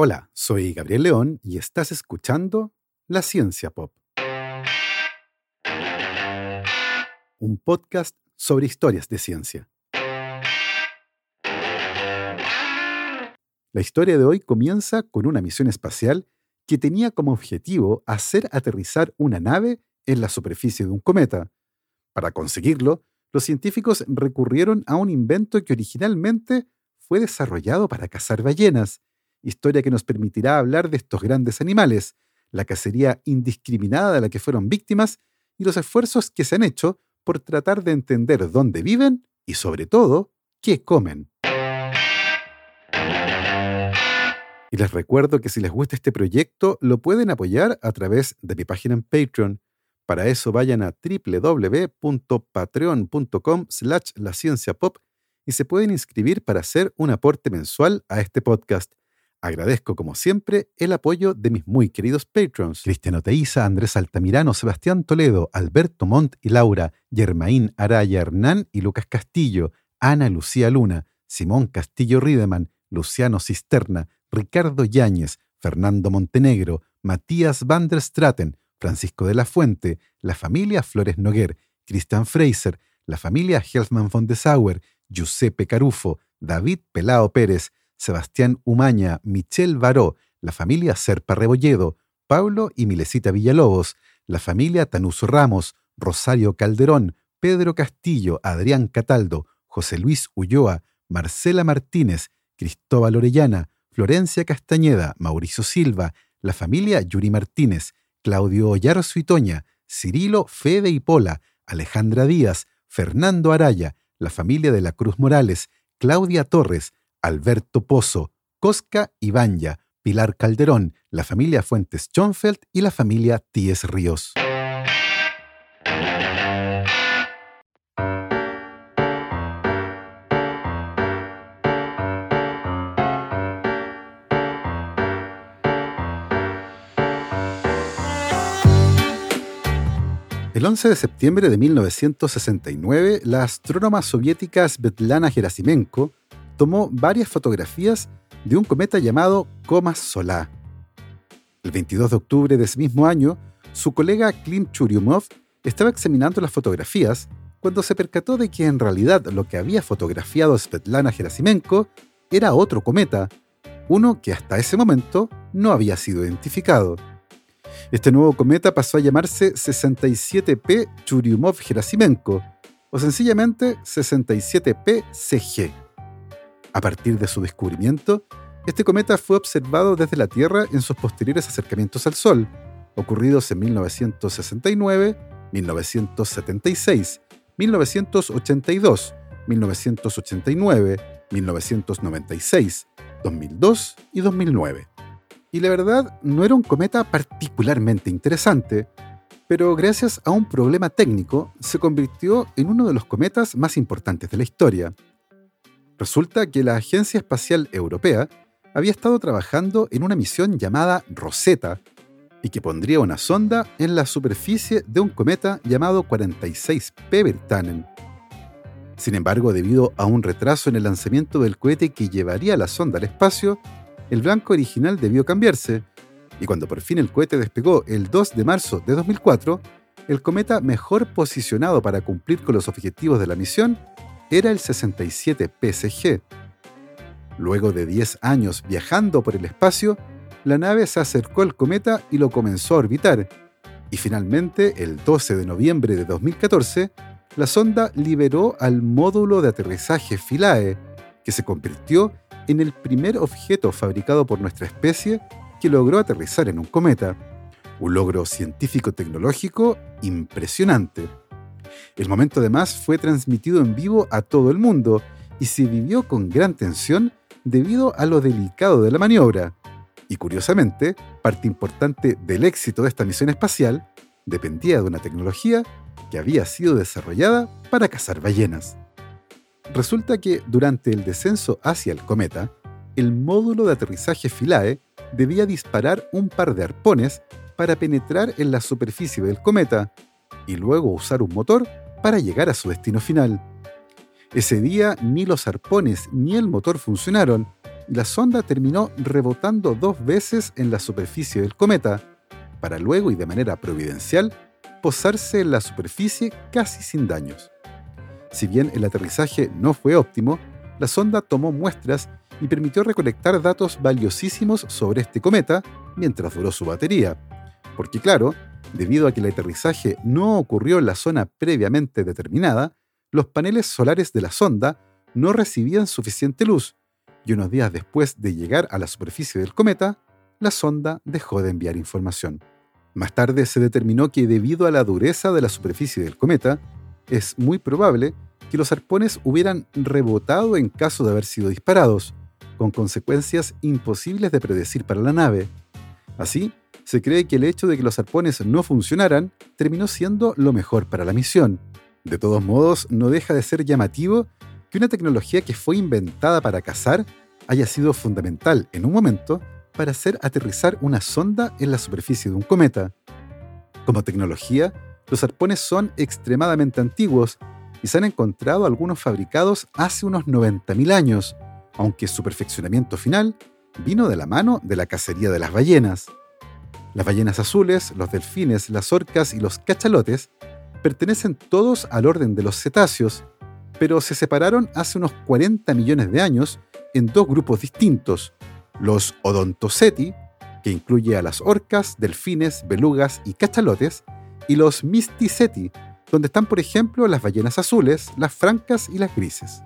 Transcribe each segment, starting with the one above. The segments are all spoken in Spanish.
Hola, soy Gabriel León y estás escuchando La Ciencia Pop. Un podcast sobre historias de ciencia. La historia de hoy comienza con una misión espacial que tenía como objetivo hacer aterrizar una nave en la superficie de un cometa. Para conseguirlo, los científicos recurrieron a un invento que originalmente fue desarrollado para cazar ballenas historia que nos permitirá hablar de estos grandes animales, la cacería indiscriminada de la que fueron víctimas y los esfuerzos que se han hecho por tratar de entender dónde viven y sobre todo qué comen. Y les recuerdo que si les gusta este proyecto lo pueden apoyar a través de mi página en Patreon. Para eso vayan a www.patreon.com slash la pop y se pueden inscribir para hacer un aporte mensual a este podcast. Agradezco, como siempre, el apoyo de mis muy queridos patrons: Cristiano Teiza, Andrés Altamirano, Sebastián Toledo, Alberto Montt y Laura, Germaín Araya Hernán y Lucas Castillo, Ana Lucía Luna, Simón Castillo Riedemann, Luciano Cisterna, Ricardo Yáñez, Fernando Montenegro, Matías van der Straten, Francisco de la Fuente, la familia Flores Noguer, Christian Fraser, la familia Helfman von de Sauer, Giuseppe Carufo, David Pelao Pérez, Sebastián Umaña, Michelle Baró, la familia Serpa Rebolledo, Pablo y Milesita Villalobos, la familia Tanuso Ramos, Rosario Calderón, Pedro Castillo, Adrián Cataldo, José Luis Ulloa, Marcela Martínez, Cristóbal Orellana, Florencia Castañeda, Mauricio Silva, la familia Yuri Martínez, Claudio Ollar Suitoña, Cirilo Fede y Pola, Alejandra Díaz, Fernando Araya, la familia de la Cruz Morales, Claudia Torres, Alberto Pozo, Cosca Ibanya, Pilar Calderón, la familia Fuentes Schonfeld y la familia Tíes Ríos. El 11 de septiembre de 1969, la astrónoma soviética Svetlana Gerasimenko tomó varias fotografías de un cometa llamado Coma Solá. El 22 de octubre de ese mismo año, su colega Klim Churyumov estaba examinando las fotografías cuando se percató de que en realidad lo que había fotografiado Svetlana Gerasimenko era otro cometa, uno que hasta ese momento no había sido identificado. Este nuevo cometa pasó a llamarse 67P Churyumov-Gerasimenko, o sencillamente 67P CG. A partir de su descubrimiento, este cometa fue observado desde la Tierra en sus posteriores acercamientos al Sol, ocurridos en 1969, 1976, 1982, 1989, 1996, 2002 y 2009. Y la verdad, no era un cometa particularmente interesante, pero gracias a un problema técnico se convirtió en uno de los cometas más importantes de la historia. Resulta que la Agencia Espacial Europea había estado trabajando en una misión llamada Rosetta y que pondría una sonda en la superficie de un cometa llamado 46P Bertanen. Sin embargo, debido a un retraso en el lanzamiento del cohete que llevaría la sonda al espacio, el blanco original debió cambiarse, y cuando por fin el cohete despegó el 2 de marzo de 2004, el cometa mejor posicionado para cumplir con los objetivos de la misión era el 67 PSG. Luego de 10 años viajando por el espacio, la nave se acercó al cometa y lo comenzó a orbitar. Y finalmente, el 12 de noviembre de 2014, la sonda liberó al módulo de aterrizaje Philae, que se convirtió en el primer objeto fabricado por nuestra especie que logró aterrizar en un cometa. Un logro científico-tecnológico impresionante. El momento además fue transmitido en vivo a todo el mundo y se vivió con gran tensión debido a lo delicado de la maniobra. Y curiosamente, parte importante del éxito de esta misión espacial dependía de una tecnología que había sido desarrollada para cazar ballenas. Resulta que durante el descenso hacia el cometa, el módulo de aterrizaje Philae debía disparar un par de arpones para penetrar en la superficie del cometa y luego usar un motor para llegar a su destino final. Ese día ni los arpones ni el motor funcionaron, y la sonda terminó rebotando dos veces en la superficie del cometa, para luego y de manera providencial posarse en la superficie casi sin daños. Si bien el aterrizaje no fue óptimo, la sonda tomó muestras y permitió recolectar datos valiosísimos sobre este cometa mientras duró su batería. Porque claro, debido a que el aterrizaje no ocurrió en la zona previamente determinada, los paneles solares de la sonda no recibían suficiente luz, y unos días después de llegar a la superficie del cometa, la sonda dejó de enviar información. Más tarde se determinó que debido a la dureza de la superficie del cometa, es muy probable que los arpones hubieran rebotado en caso de haber sido disparados, con consecuencias imposibles de predecir para la nave. Así, se cree que el hecho de que los arpones no funcionaran terminó siendo lo mejor para la misión. De todos modos, no deja de ser llamativo que una tecnología que fue inventada para cazar haya sido fundamental en un momento para hacer aterrizar una sonda en la superficie de un cometa. Como tecnología, los arpones son extremadamente antiguos y se han encontrado algunos fabricados hace unos 90.000 años, aunque su perfeccionamiento final vino de la mano de la cacería de las ballenas. Las ballenas azules, los delfines, las orcas y los cachalotes pertenecen todos al orden de los cetáceos, pero se separaron hace unos 40 millones de años en dos grupos distintos, los odontoceti, que incluye a las orcas, delfines, belugas y cachalotes, y los misticeti, donde están por ejemplo las ballenas azules, las francas y las grises.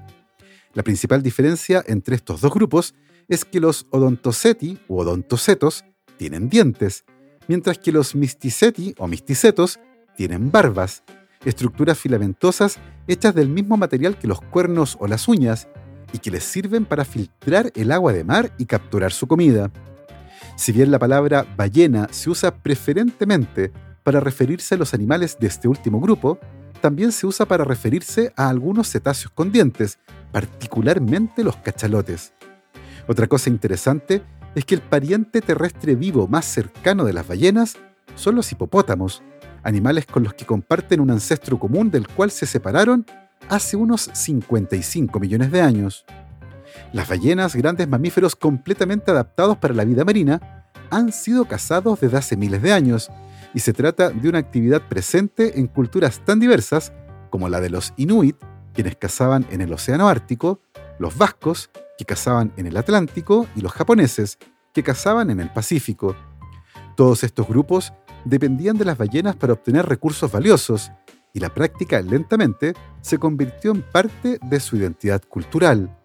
La principal diferencia entre estos dos grupos es que los odontoceti u odontocetos tienen dientes, mientras que los misticeti o misticetos tienen barbas, estructuras filamentosas hechas del mismo material que los cuernos o las uñas y que les sirven para filtrar el agua de mar y capturar su comida. Si bien la palabra ballena se usa preferentemente para referirse a los animales de este último grupo, también se usa para referirse a algunos cetáceos con dientes, particularmente los cachalotes. Otra cosa interesante es que el pariente terrestre vivo más cercano de las ballenas son los hipopótamos, animales con los que comparten un ancestro común del cual se separaron hace unos 55 millones de años. Las ballenas, grandes mamíferos completamente adaptados para la vida marina, han sido cazados desde hace miles de años, y se trata de una actividad presente en culturas tan diversas como la de los inuit, quienes cazaban en el Océano Ártico, los vascos, que cazaban en el Atlántico, y los japoneses, que cazaban en el Pacífico. Todos estos grupos dependían de las ballenas para obtener recursos valiosos, y la práctica lentamente se convirtió en parte de su identidad cultural.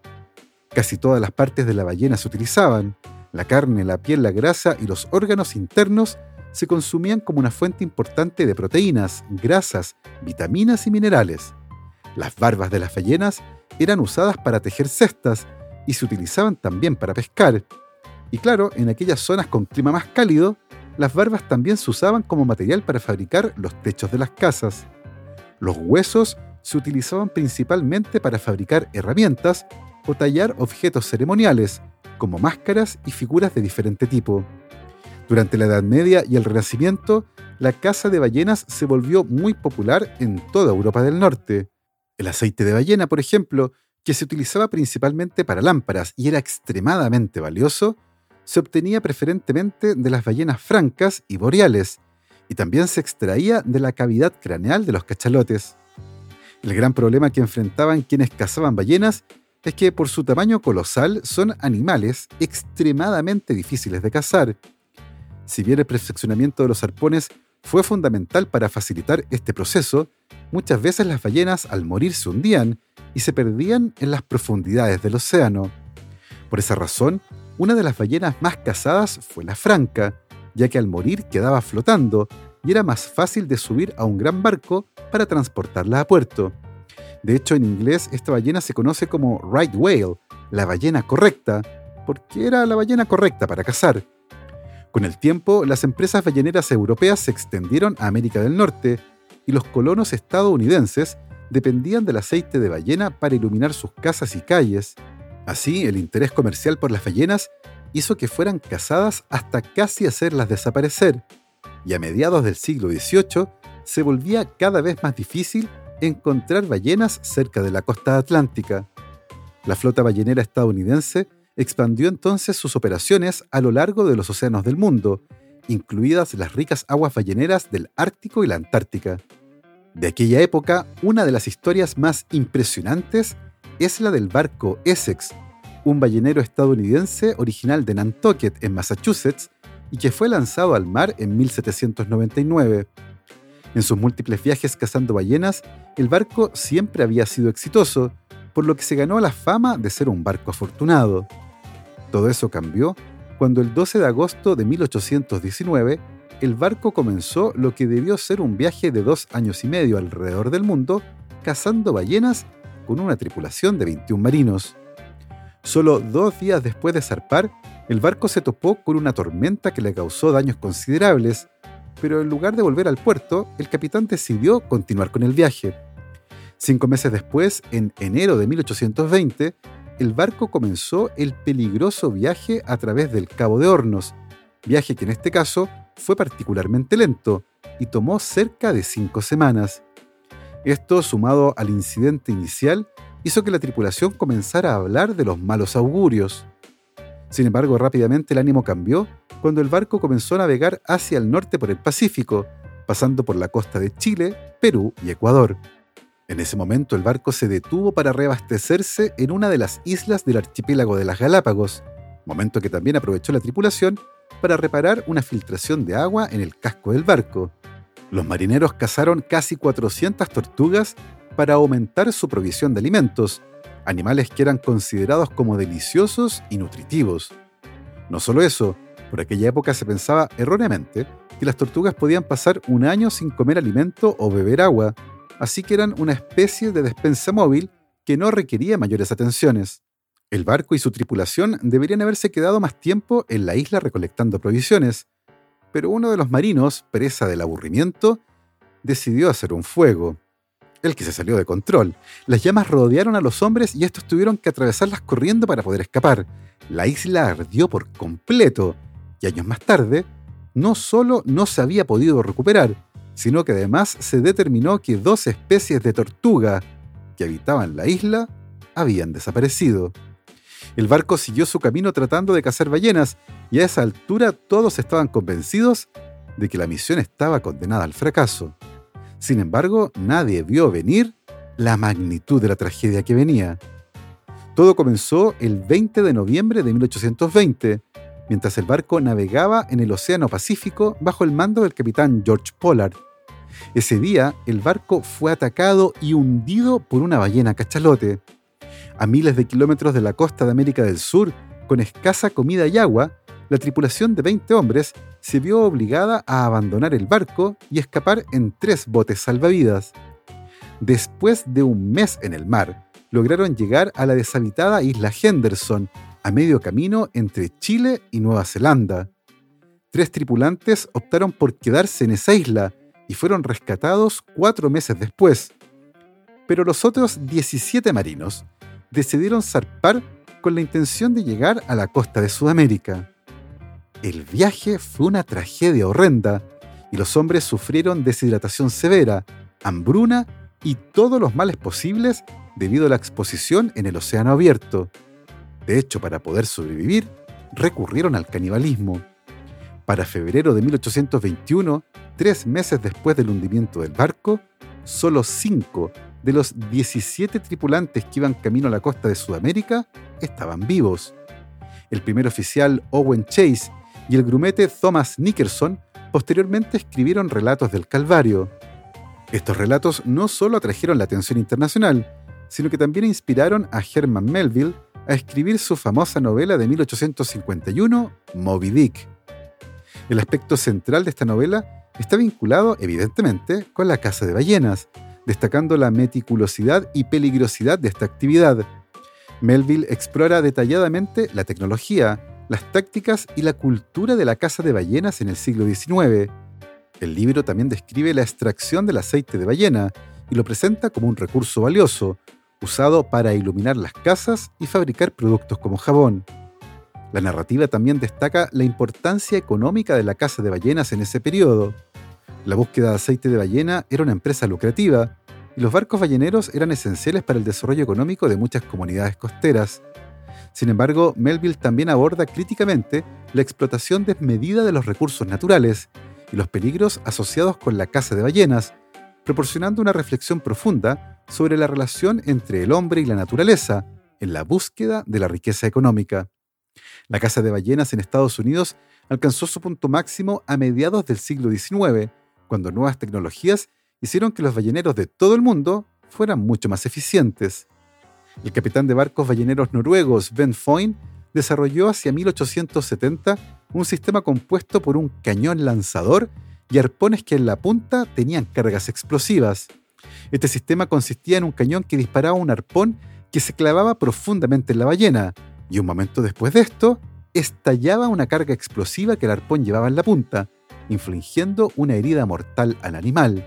Casi todas las partes de la ballena se utilizaban, la carne, la piel, la grasa y los órganos internos se consumían como una fuente importante de proteínas, grasas, vitaminas y minerales. Las barbas de las ballenas eran usadas para tejer cestas y se utilizaban también para pescar. Y claro, en aquellas zonas con clima más cálido, las barbas también se usaban como material para fabricar los techos de las casas. Los huesos se utilizaban principalmente para fabricar herramientas o tallar objetos ceremoniales, como máscaras y figuras de diferente tipo. Durante la Edad Media y el Renacimiento, la caza de ballenas se volvió muy popular en toda Europa del Norte. El aceite de ballena, por ejemplo, que se utilizaba principalmente para lámparas y era extremadamente valioso, se obtenía preferentemente de las ballenas francas y boreales, y también se extraía de la cavidad craneal de los cachalotes. El gran problema que enfrentaban quienes cazaban ballenas es que por su tamaño colosal son animales extremadamente difíciles de cazar. Si bien el perfeccionamiento de los arpones fue fundamental para facilitar este proceso, muchas veces las ballenas al morir se hundían y se perdían en las profundidades del océano. Por esa razón, una de las ballenas más cazadas fue la franca, ya que al morir quedaba flotando y era más fácil de subir a un gran barco para transportarla a puerto. De hecho, en inglés esta ballena se conoce como right whale, la ballena correcta, porque era la ballena correcta para cazar. Con el tiempo, las empresas balleneras europeas se extendieron a América del Norte y los colonos estadounidenses dependían del aceite de ballena para iluminar sus casas y calles, Así, el interés comercial por las ballenas hizo que fueran cazadas hasta casi hacerlas desaparecer, y a mediados del siglo XVIII se volvía cada vez más difícil encontrar ballenas cerca de la costa atlántica. La flota ballenera estadounidense expandió entonces sus operaciones a lo largo de los océanos del mundo, incluidas las ricas aguas balleneras del Ártico y la Antártica. De aquella época, una de las historias más impresionantes es la del barco Essex, un ballenero estadounidense original de Nantucket, en Massachusetts, y que fue lanzado al mar en 1799. En sus múltiples viajes cazando ballenas, el barco siempre había sido exitoso, por lo que se ganó la fama de ser un barco afortunado. Todo eso cambió cuando el 12 de agosto de 1819 el barco comenzó lo que debió ser un viaje de dos años y medio alrededor del mundo, cazando ballenas con una tripulación de 21 marinos. Solo dos días después de zarpar, el barco se topó con una tormenta que le causó daños considerables, pero en lugar de volver al puerto, el capitán decidió continuar con el viaje. Cinco meses después, en enero de 1820, el barco comenzó el peligroso viaje a través del Cabo de Hornos, viaje que en este caso fue particularmente lento y tomó cerca de cinco semanas. Esto, sumado al incidente inicial, hizo que la tripulación comenzara a hablar de los malos augurios. Sin embargo, rápidamente el ánimo cambió cuando el barco comenzó a navegar hacia el norte por el Pacífico, pasando por la costa de Chile, Perú y Ecuador. En ese momento el barco se detuvo para reabastecerse en una de las islas del archipiélago de las Galápagos, momento que también aprovechó la tripulación para reparar una filtración de agua en el casco del barco. Los marineros cazaron casi 400 tortugas para aumentar su provisión de alimentos, animales que eran considerados como deliciosos y nutritivos. No solo eso, por aquella época se pensaba erróneamente que las tortugas podían pasar un año sin comer alimento o beber agua, así que eran una especie de despensa móvil que no requería mayores atenciones. El barco y su tripulación deberían haberse quedado más tiempo en la isla recolectando provisiones, pero uno de los marinos, presa del aburrimiento, decidió hacer un fuego. El que se salió de control. Las llamas rodearon a los hombres y estos tuvieron que atravesarlas corriendo para poder escapar. La isla ardió por completo y años más tarde, no solo no se había podido recuperar, sino que además se determinó que dos especies de tortuga que habitaban la isla habían desaparecido. El barco siguió su camino tratando de cazar ballenas y a esa altura todos estaban convencidos de que la misión estaba condenada al fracaso. Sin embargo, nadie vio venir la magnitud de la tragedia que venía. Todo comenzó el 20 de noviembre de 1820, mientras el barco navegaba en el Océano Pacífico bajo el mando del capitán George Pollard. Ese día, el barco fue atacado y hundido por una ballena cachalote. A miles de kilómetros de la costa de América del Sur, con escasa comida y agua, la tripulación de 20 hombres se vio obligada a abandonar el barco y escapar en tres botes salvavidas. Después de un mes en el mar, lograron llegar a la deshabitada isla Henderson, a medio camino entre Chile y Nueva Zelanda. Tres tripulantes optaron por quedarse en esa isla y fueron rescatados cuatro meses después. Pero los otros 17 marinos decidieron zarpar con la intención de llegar a la costa de Sudamérica. El viaje fue una tragedia horrenda y los hombres sufrieron deshidratación severa, hambruna y todos los males posibles debido a la exposición en el océano abierto. De hecho, para poder sobrevivir, recurrieron al canibalismo. Para febrero de 1821, tres meses después del hundimiento del barco, solo cinco de los 17 tripulantes que iban camino a la costa de Sudamérica estaban vivos. El primer oficial Owen Chase y el grumete Thomas Nickerson posteriormente escribieron relatos del Calvario. Estos relatos no solo atrajeron la atención internacional, sino que también inspiraron a Herman Melville a escribir su famosa novela de 1851, Moby Dick. El aspecto central de esta novela está vinculado, evidentemente, con la caza de ballenas, destacando la meticulosidad y peligrosidad de esta actividad. Melville explora detalladamente la tecnología, las tácticas y la cultura de la caza de ballenas en el siglo XIX. El libro también describe la extracción del aceite de ballena y lo presenta como un recurso valioso, usado para iluminar las casas y fabricar productos como jabón. La narrativa también destaca la importancia económica de la caza de ballenas en ese periodo. La búsqueda de aceite de ballena era una empresa lucrativa y los barcos balleneros eran esenciales para el desarrollo económico de muchas comunidades costeras. Sin embargo, Melville también aborda críticamente la explotación desmedida de los recursos naturales y los peligros asociados con la caza de ballenas, proporcionando una reflexión profunda sobre la relación entre el hombre y la naturaleza en la búsqueda de la riqueza económica. La caza de ballenas en Estados Unidos alcanzó su punto máximo a mediados del siglo XIX, cuando nuevas tecnologías hicieron que los balleneros de todo el mundo fueran mucho más eficientes. El capitán de barcos balleneros noruegos Ben Foyn desarrolló hacia 1870 un sistema compuesto por un cañón lanzador y arpones que en la punta tenían cargas explosivas. Este sistema consistía en un cañón que disparaba un arpón que se clavaba profundamente en la ballena, y un momento después de esto, estallaba una carga explosiva que el arpón llevaba en la punta, infligiendo una herida mortal al animal.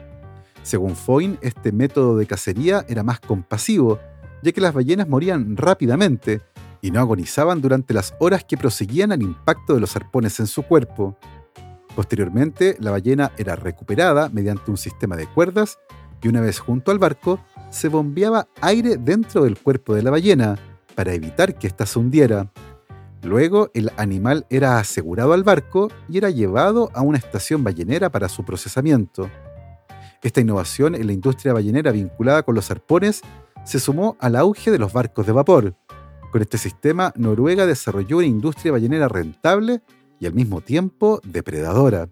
Según Foyn, este método de cacería era más compasivo, ya que las ballenas morían rápidamente y no agonizaban durante las horas que proseguían al impacto de los arpones en su cuerpo. Posteriormente, la ballena era recuperada mediante un sistema de cuerdas y una vez junto al barco, se bombeaba aire dentro del cuerpo de la ballena para evitar que ésta se hundiera. Luego, el animal era asegurado al barco y era llevado a una estación ballenera para su procesamiento. Esta innovación en la industria ballenera vinculada con los arpones se sumó al auge de los barcos de vapor. Con este sistema, Noruega desarrolló una industria ballenera rentable y al mismo tiempo depredadora.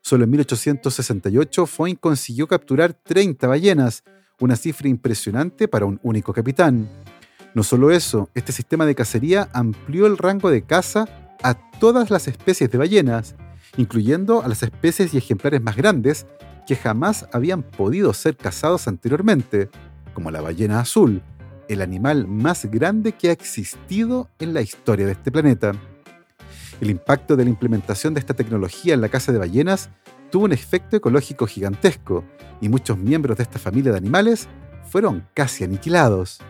Solo en 1868 Foyn consiguió capturar 30 ballenas, una cifra impresionante para un único capitán. No solo eso, este sistema de cacería amplió el rango de caza a todas las especies de ballenas, incluyendo a las especies y ejemplares más grandes que jamás habían podido ser cazados anteriormente, como la ballena azul, el animal más grande que ha existido en la historia de este planeta. El impacto de la implementación de esta tecnología en la caza de ballenas tuvo un efecto ecológico gigantesco y muchos miembros de esta familia de animales fueron casi aniquilados.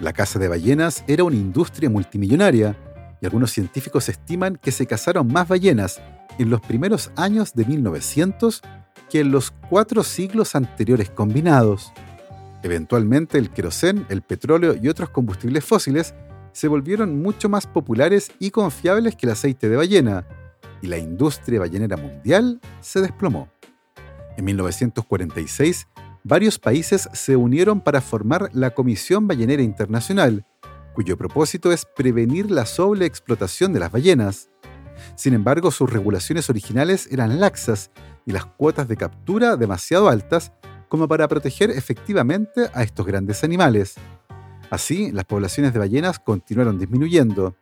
La caza de ballenas era una industria multimillonaria y algunos científicos estiman que se cazaron más ballenas en los primeros años de 1900 que en los cuatro siglos anteriores combinados. Eventualmente el querosén, el petróleo y otros combustibles fósiles se volvieron mucho más populares y confiables que el aceite de ballena, y la industria ballenera mundial se desplomó. En 1946, varios países se unieron para formar la Comisión Ballenera Internacional, cuyo propósito es prevenir la sobreexplotación de las ballenas. Sin embargo, sus regulaciones originales eran laxas y las cuotas de captura demasiado altas como para proteger efectivamente a estos grandes animales. Así, las poblaciones de ballenas continuaron disminuyendo.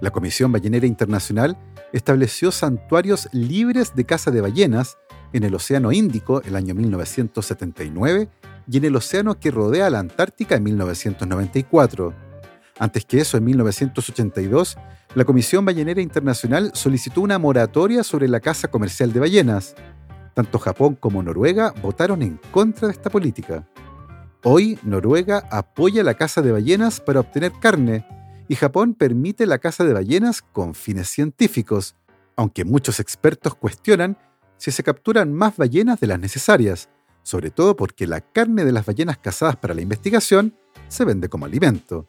La Comisión Ballenera Internacional estableció santuarios libres de caza de ballenas en el Océano Índico el año 1979 y en el océano que rodea la Antártica en 1994. Antes que eso, en 1982, la Comisión Ballenera Internacional solicitó una moratoria sobre la caza comercial de ballenas. Tanto Japón como Noruega votaron en contra de esta política. Hoy, Noruega apoya la caza de ballenas para obtener carne y Japón permite la caza de ballenas con fines científicos, aunque muchos expertos cuestionan si se capturan más ballenas de las necesarias, sobre todo porque la carne de las ballenas cazadas para la investigación se vende como alimento.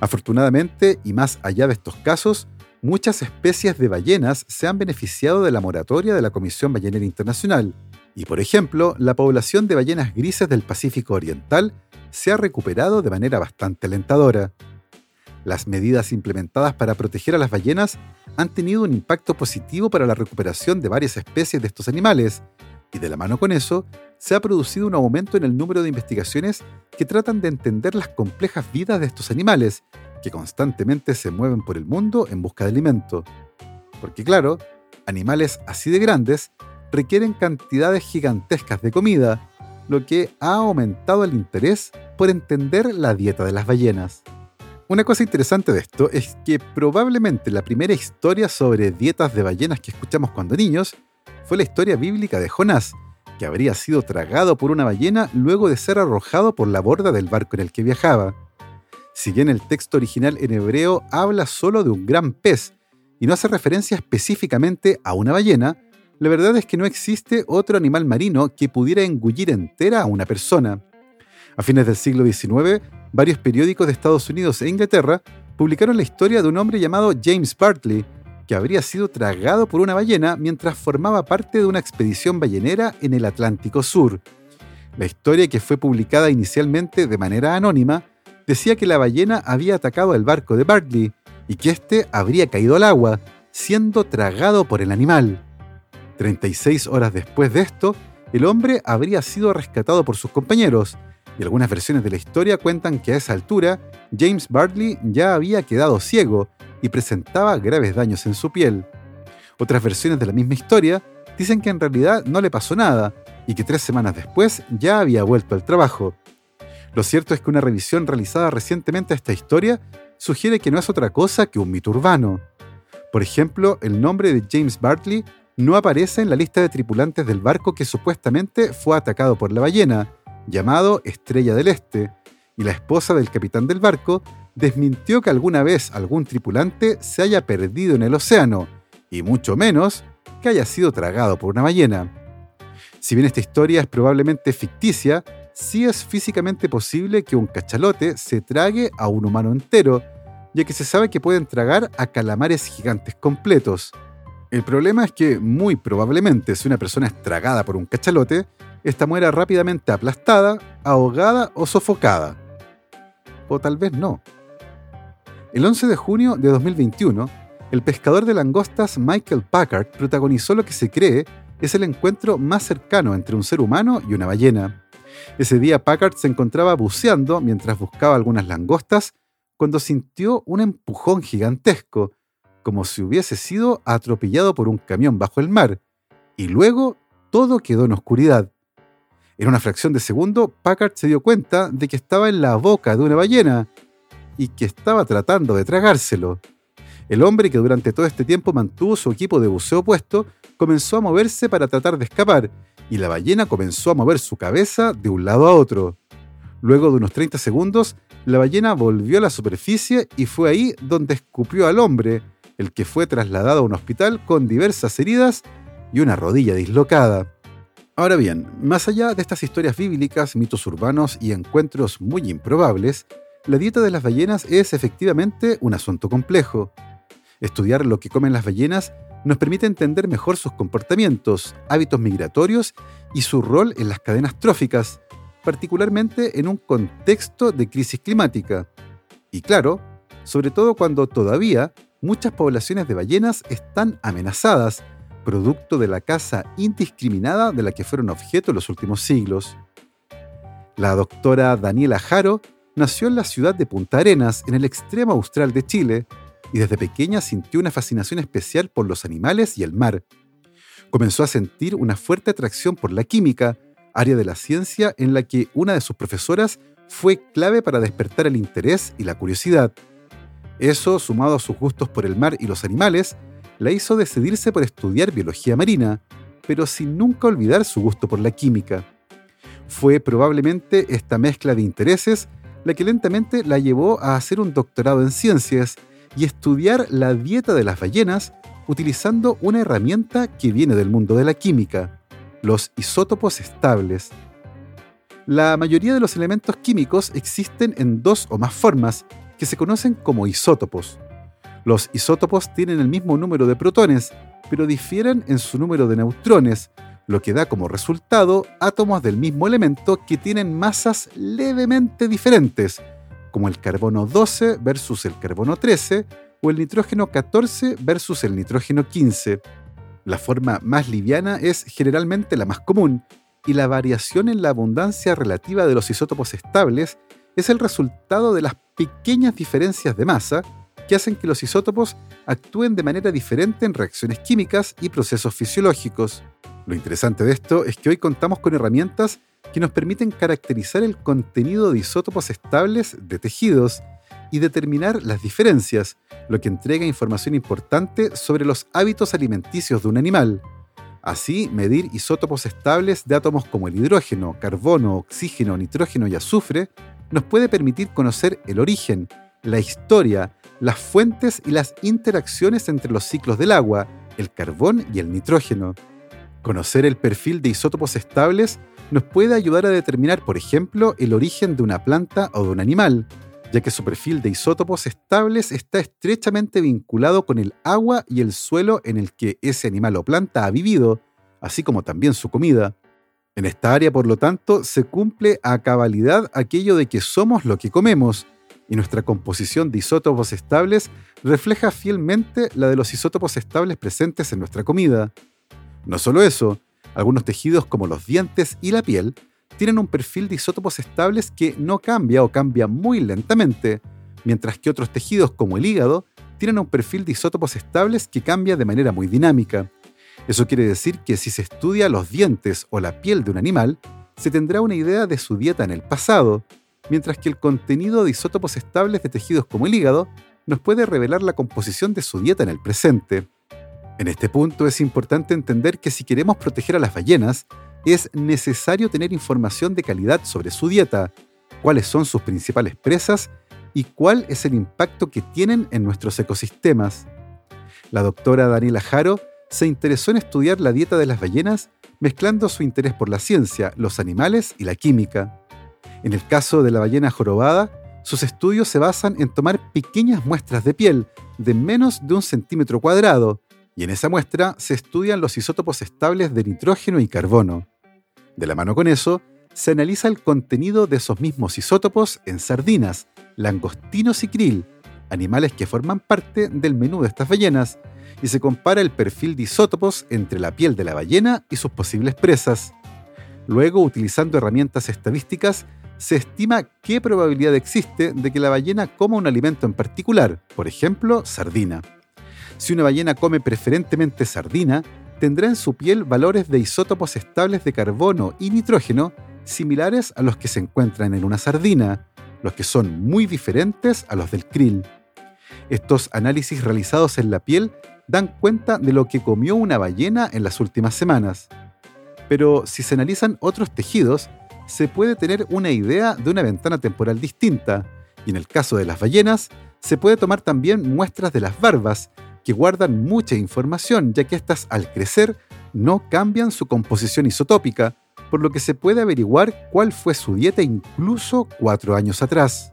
Afortunadamente, y más allá de estos casos, muchas especies de ballenas se han beneficiado de la moratoria de la Comisión Ballenera Internacional, y por ejemplo, la población de ballenas grises del Pacífico Oriental se ha recuperado de manera bastante alentadora. Las medidas implementadas para proteger a las ballenas han tenido un impacto positivo para la recuperación de varias especies de estos animales, y de la mano con eso, se ha producido un aumento en el número de investigaciones que tratan de entender las complejas vidas de estos animales, que constantemente se mueven por el mundo en busca de alimento. Porque claro, animales así de grandes requieren cantidades gigantescas de comida, lo que ha aumentado el interés por entender la dieta de las ballenas. Una cosa interesante de esto es que probablemente la primera historia sobre dietas de ballenas que escuchamos cuando niños fue la historia bíblica de Jonás, que habría sido tragado por una ballena luego de ser arrojado por la borda del barco en el que viajaba. Si bien el texto original en hebreo habla solo de un gran pez y no hace referencia específicamente a una ballena, la verdad es que no existe otro animal marino que pudiera engullir entera a una persona. A fines del siglo XIX, varios periódicos de Estados Unidos e Inglaterra publicaron la historia de un hombre llamado James Bartley, que habría sido tragado por una ballena mientras formaba parte de una expedición ballenera en el Atlántico Sur. La historia, que fue publicada inicialmente de manera anónima, decía que la ballena había atacado el barco de Bartley y que éste habría caído al agua, siendo tragado por el animal. 36 horas después de esto, el hombre habría sido rescatado por sus compañeros, y algunas versiones de la historia cuentan que a esa altura James Bartley ya había quedado ciego y presentaba graves daños en su piel. Otras versiones de la misma historia dicen que en realidad no le pasó nada y que tres semanas después ya había vuelto al trabajo. Lo cierto es que una revisión realizada recientemente a esta historia sugiere que no es otra cosa que un mito urbano. Por ejemplo, el nombre de James Bartley no aparece en la lista de tripulantes del barco que supuestamente fue atacado por la ballena, llamado Estrella del Este, y la esposa del capitán del barco desmintió que alguna vez algún tripulante se haya perdido en el océano, y mucho menos que haya sido tragado por una ballena. Si bien esta historia es probablemente ficticia, sí es físicamente posible que un cachalote se trague a un humano entero, ya que se sabe que pueden tragar a calamares gigantes completos. El problema es que, muy probablemente, si una persona es tragada por un cachalote, esta muera rápidamente aplastada, ahogada o sofocada. O tal vez no. El 11 de junio de 2021, el pescador de langostas Michael Packard protagonizó lo que se cree es el encuentro más cercano entre un ser humano y una ballena. Ese día Packard se encontraba buceando mientras buscaba algunas langostas cuando sintió un empujón gigantesco, como si hubiese sido atropellado por un camión bajo el mar, y luego todo quedó en oscuridad. En una fracción de segundo, Packard se dio cuenta de que estaba en la boca de una ballena y que estaba tratando de tragárselo. El hombre que durante todo este tiempo mantuvo su equipo de buceo puesto comenzó a moverse para tratar de escapar y la ballena comenzó a mover su cabeza de un lado a otro. Luego de unos 30 segundos, la ballena volvió a la superficie y fue ahí donde escupió al hombre, el que fue trasladado a un hospital con diversas heridas y una rodilla dislocada. Ahora bien, más allá de estas historias bíblicas, mitos urbanos y encuentros muy improbables, la dieta de las ballenas es efectivamente un asunto complejo. Estudiar lo que comen las ballenas nos permite entender mejor sus comportamientos, hábitos migratorios y su rol en las cadenas tróficas, particularmente en un contexto de crisis climática. Y claro, sobre todo cuando todavía muchas poblaciones de ballenas están amenazadas, producto de la caza indiscriminada de la que fueron objeto los últimos siglos. La doctora Daniela Jaro nació en la ciudad de Punta Arenas, en el extremo austral de Chile, y desde pequeña sintió una fascinación especial por los animales y el mar. Comenzó a sentir una fuerte atracción por la química, área de la ciencia en la que una de sus profesoras fue clave para despertar el interés y la curiosidad. Eso, sumado a sus gustos por el mar y los animales, la hizo decidirse por estudiar biología marina, pero sin nunca olvidar su gusto por la química. Fue probablemente esta mezcla de intereses la que lentamente la llevó a hacer un doctorado en ciencias y estudiar la dieta de las ballenas utilizando una herramienta que viene del mundo de la química, los isótopos estables. La mayoría de los elementos químicos existen en dos o más formas, que se conocen como isótopos. Los isótopos tienen el mismo número de protones, pero difieren en su número de neutrones, lo que da como resultado átomos del mismo elemento que tienen masas levemente diferentes, como el carbono 12 versus el carbono 13 o el nitrógeno 14 versus el nitrógeno 15. La forma más liviana es generalmente la más común, y la variación en la abundancia relativa de los isótopos estables es el resultado de las pequeñas diferencias de masa que hacen que los isótopos actúen de manera diferente en reacciones químicas y procesos fisiológicos. Lo interesante de esto es que hoy contamos con herramientas que nos permiten caracterizar el contenido de isótopos estables de tejidos y determinar las diferencias, lo que entrega información importante sobre los hábitos alimenticios de un animal. Así, medir isótopos estables de átomos como el hidrógeno, carbono, oxígeno, nitrógeno y azufre nos puede permitir conocer el origen, la historia, las fuentes y las interacciones entre los ciclos del agua, el carbón y el nitrógeno. Conocer el perfil de isótopos estables nos puede ayudar a determinar, por ejemplo, el origen de una planta o de un animal, ya que su perfil de isótopos estables está estrechamente vinculado con el agua y el suelo en el que ese animal o planta ha vivido, así como también su comida. En esta área, por lo tanto, se cumple a cabalidad aquello de que somos lo que comemos, y nuestra composición de isótopos estables refleja fielmente la de los isótopos estables presentes en nuestra comida. No solo eso, algunos tejidos como los dientes y la piel tienen un perfil de isótopos estables que no cambia o cambia muy lentamente, mientras que otros tejidos como el hígado tienen un perfil de isótopos estables que cambia de manera muy dinámica. Eso quiere decir que si se estudia los dientes o la piel de un animal, se tendrá una idea de su dieta en el pasado, mientras que el contenido de isótopos estables de tejidos como el hígado nos puede revelar la composición de su dieta en el presente. En este punto es importante entender que si queremos proteger a las ballenas, es necesario tener información de calidad sobre su dieta, cuáles son sus principales presas y cuál es el impacto que tienen en nuestros ecosistemas. La doctora Daniela Jaro se interesó en estudiar la dieta de las ballenas mezclando su interés por la ciencia, los animales y la química. En el caso de la ballena jorobada, sus estudios se basan en tomar pequeñas muestras de piel de menos de un centímetro cuadrado, y en esa muestra se estudian los isótopos estables de nitrógeno y carbono. De la mano con eso, se analiza el contenido de esos mismos isótopos en sardinas, langostinos y krill, animales que forman parte del menú de estas ballenas, y se compara el perfil de isótopos entre la piel de la ballena y sus posibles presas. Luego, utilizando herramientas estadísticas, se estima qué probabilidad existe de que la ballena coma un alimento en particular, por ejemplo, sardina. Si una ballena come preferentemente sardina, tendrá en su piel valores de isótopos estables de carbono y nitrógeno similares a los que se encuentran en una sardina, los que son muy diferentes a los del krill. Estos análisis realizados en la piel dan cuenta de lo que comió una ballena en las últimas semanas. Pero si se analizan otros tejidos, se puede tener una idea de una ventana temporal distinta, y en el caso de las ballenas, se puede tomar también muestras de las barbas, que guardan mucha información, ya que éstas al crecer no cambian su composición isotópica, por lo que se puede averiguar cuál fue su dieta incluso cuatro años atrás.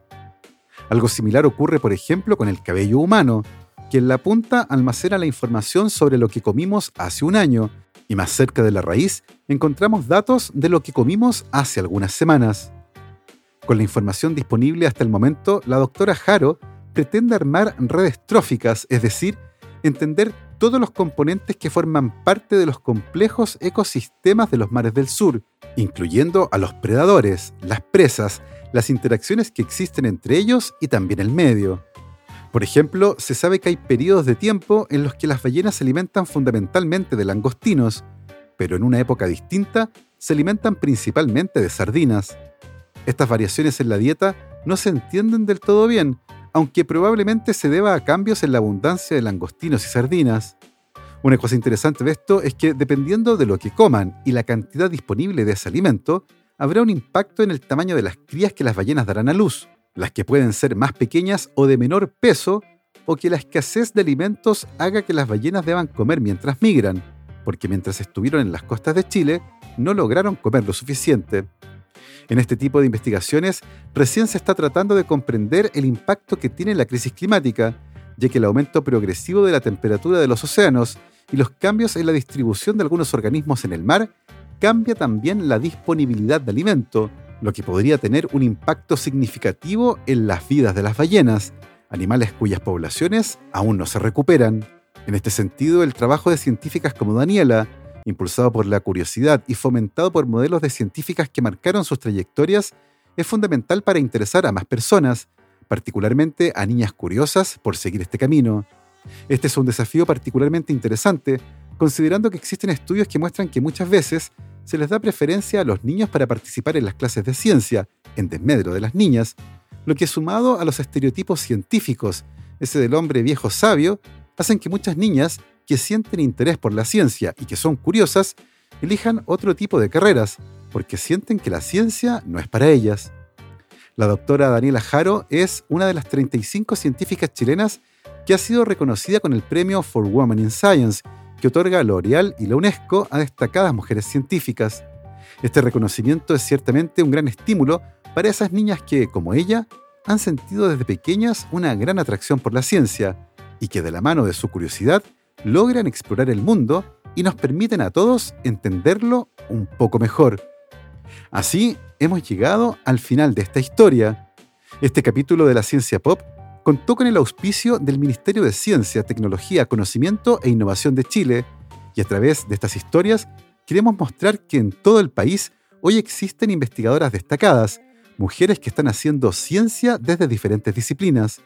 Algo similar ocurre, por ejemplo, con el cabello humano, que en la punta almacena la información sobre lo que comimos hace un año, y más cerca de la raíz encontramos datos de lo que comimos hace algunas semanas. Con la información disponible hasta el momento, la doctora Jaro pretende armar redes tróficas, es decir, entender todos los componentes que forman parte de los complejos ecosistemas de los mares del sur, incluyendo a los predadores, las presas, las interacciones que existen entre ellos y también el medio. Por ejemplo, se sabe que hay periodos de tiempo en los que las ballenas se alimentan fundamentalmente de langostinos, pero en una época distinta se alimentan principalmente de sardinas. Estas variaciones en la dieta no se entienden del todo bien, aunque probablemente se deba a cambios en la abundancia de langostinos y sardinas. Una cosa interesante de esto es que dependiendo de lo que coman y la cantidad disponible de ese alimento, habrá un impacto en el tamaño de las crías que las ballenas darán a luz, las que pueden ser más pequeñas o de menor peso, o que la escasez de alimentos haga que las ballenas deban comer mientras migran, porque mientras estuvieron en las costas de Chile no lograron comer lo suficiente. En este tipo de investigaciones, recién se está tratando de comprender el impacto que tiene la crisis climática, ya que el aumento progresivo de la temperatura de los océanos y los cambios en la distribución de algunos organismos en el mar cambia también la disponibilidad de alimento, lo que podría tener un impacto significativo en las vidas de las ballenas, animales cuyas poblaciones aún no se recuperan. En este sentido, el trabajo de científicas como Daniela, impulsado por la curiosidad y fomentado por modelos de científicas que marcaron sus trayectorias, es fundamental para interesar a más personas, particularmente a niñas curiosas por seguir este camino. Este es un desafío particularmente interesante, considerando que existen estudios que muestran que muchas veces se les da preferencia a los niños para participar en las clases de ciencia, en desmedro de las niñas, lo que sumado a los estereotipos científicos, ese del hombre viejo sabio, hacen que muchas niñas que sienten interés por la ciencia y que son curiosas, elijan otro tipo de carreras, porque sienten que la ciencia no es para ellas. La doctora Daniela Jaro es una de las 35 científicas chilenas que ha sido reconocida con el premio For Women in Science, que otorga L'Oreal y la UNESCO a destacadas mujeres científicas. Este reconocimiento es ciertamente un gran estímulo para esas niñas que, como ella, han sentido desde pequeñas una gran atracción por la ciencia y que de la mano de su curiosidad logran explorar el mundo y nos permiten a todos entenderlo un poco mejor. Así hemos llegado al final de esta historia. Este capítulo de la ciencia pop contó con el auspicio del Ministerio de Ciencia, Tecnología, Conocimiento e Innovación de Chile y a través de estas historias queremos mostrar que en todo el país hoy existen investigadoras destacadas, mujeres que están haciendo ciencia desde diferentes disciplinas.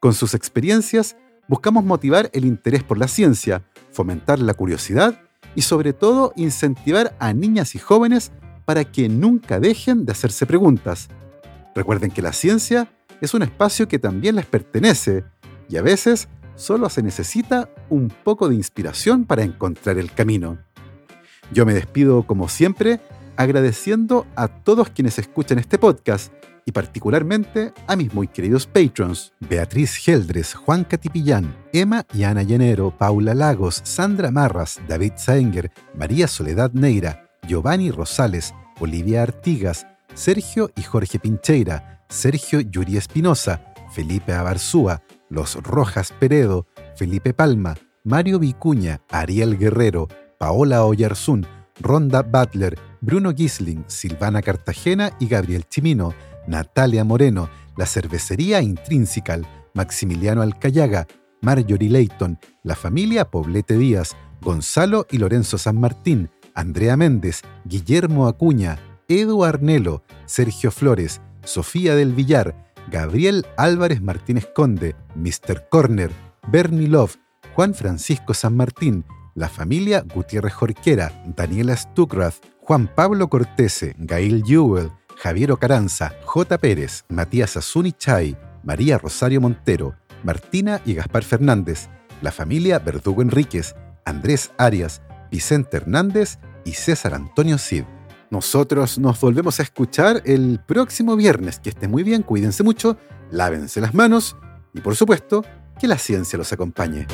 Con sus experiencias buscamos motivar el interés por la ciencia, fomentar la curiosidad y sobre todo incentivar a niñas y jóvenes para que nunca dejen de hacerse preguntas. Recuerden que la ciencia es un espacio que también les pertenece y a veces solo se necesita un poco de inspiración para encontrar el camino. Yo me despido como siempre agradeciendo a todos quienes escuchan este podcast y particularmente a mis muy queridos patrons, Beatriz Geldres, Juan Catipillán, Emma y Ana Llenero, Paula Lagos, Sandra Marras, David Saenger, María Soledad Neira, Giovanni Rosales, Olivia Artigas, Sergio y Jorge Pincheira, Sergio Yuri Espinosa, Felipe Abarzúa, Los Rojas Peredo, Felipe Palma, Mario Vicuña, Ariel Guerrero, Paola Oyarzún, Ronda Butler, Bruno Gisling, Silvana Cartagena y Gabriel Chimino, Natalia Moreno, La Cervecería Intrínsecal, Maximiliano Alcayaga, Marjorie Leighton, la familia Poblete Díaz, Gonzalo y Lorenzo San Martín, Andrea Méndez, Guillermo Acuña, Edu Arnelo, Sergio Flores, Sofía del Villar, Gabriel Álvarez Martínez Conde, Mr. Corner, Bernie Love, Juan Francisco San Martín, la familia Gutiérrez Jorquera, Daniela Stuckrath, Juan Pablo Cortese, Gail Jewell, Javier Ocaranza, J. Pérez, Matías Azuni Chay, María Rosario Montero, Martina y Gaspar Fernández, la familia Verdugo Enríquez, Andrés Arias, Vicente Hernández y César Antonio Cid. Nosotros nos volvemos a escuchar el próximo viernes. Que estén muy bien, cuídense mucho, lávense las manos y por supuesto, que la ciencia los acompañe.